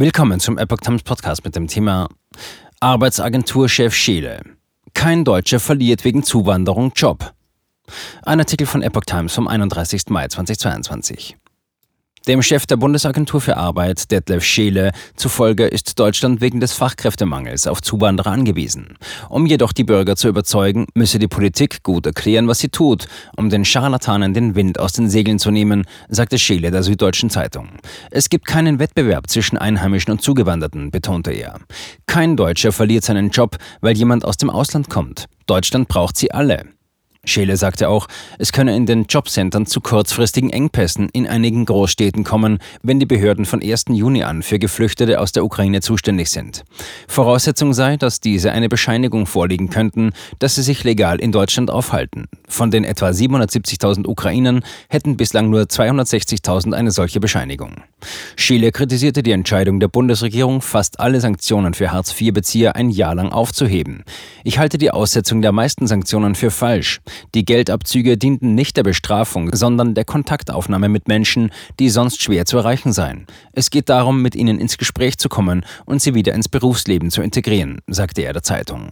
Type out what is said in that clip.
Willkommen zum Epoch Times Podcast mit dem Thema Arbeitsagenturchef Scheele. Kein Deutscher verliert wegen Zuwanderung Job. Ein Artikel von Epoch Times vom 31. Mai 2022. Dem Chef der Bundesagentur für Arbeit, Detlef Scheele, zufolge ist Deutschland wegen des Fachkräftemangels auf Zuwanderer angewiesen. Um jedoch die Bürger zu überzeugen, müsse die Politik gut erklären, was sie tut, um den Scharlatanen den Wind aus den Segeln zu nehmen, sagte Scheele der Süddeutschen Zeitung. Es gibt keinen Wettbewerb zwischen Einheimischen und Zugewanderten, betonte er. Kein Deutscher verliert seinen Job, weil jemand aus dem Ausland kommt. Deutschland braucht sie alle. Scheele sagte auch, es könne in den Jobcentern zu kurzfristigen Engpässen in einigen Großstädten kommen, wenn die Behörden von 1. Juni an für Geflüchtete aus der Ukraine zuständig sind. Voraussetzung sei, dass diese eine Bescheinigung vorlegen könnten, dass sie sich legal in Deutschland aufhalten. Von den etwa 770.000 Ukrainern hätten bislang nur 260.000 eine solche Bescheinigung. Schiele kritisierte die Entscheidung der Bundesregierung, fast alle Sanktionen für Hartz-IV-Bezieher ein Jahr lang aufzuheben. Ich halte die Aussetzung der meisten Sanktionen für falsch. Die Geldabzüge dienten nicht der Bestrafung, sondern der Kontaktaufnahme mit Menschen, die sonst schwer zu erreichen seien. Es geht darum, mit ihnen ins Gespräch zu kommen und sie wieder ins Berufsleben zu integrieren, sagte er der Zeitung.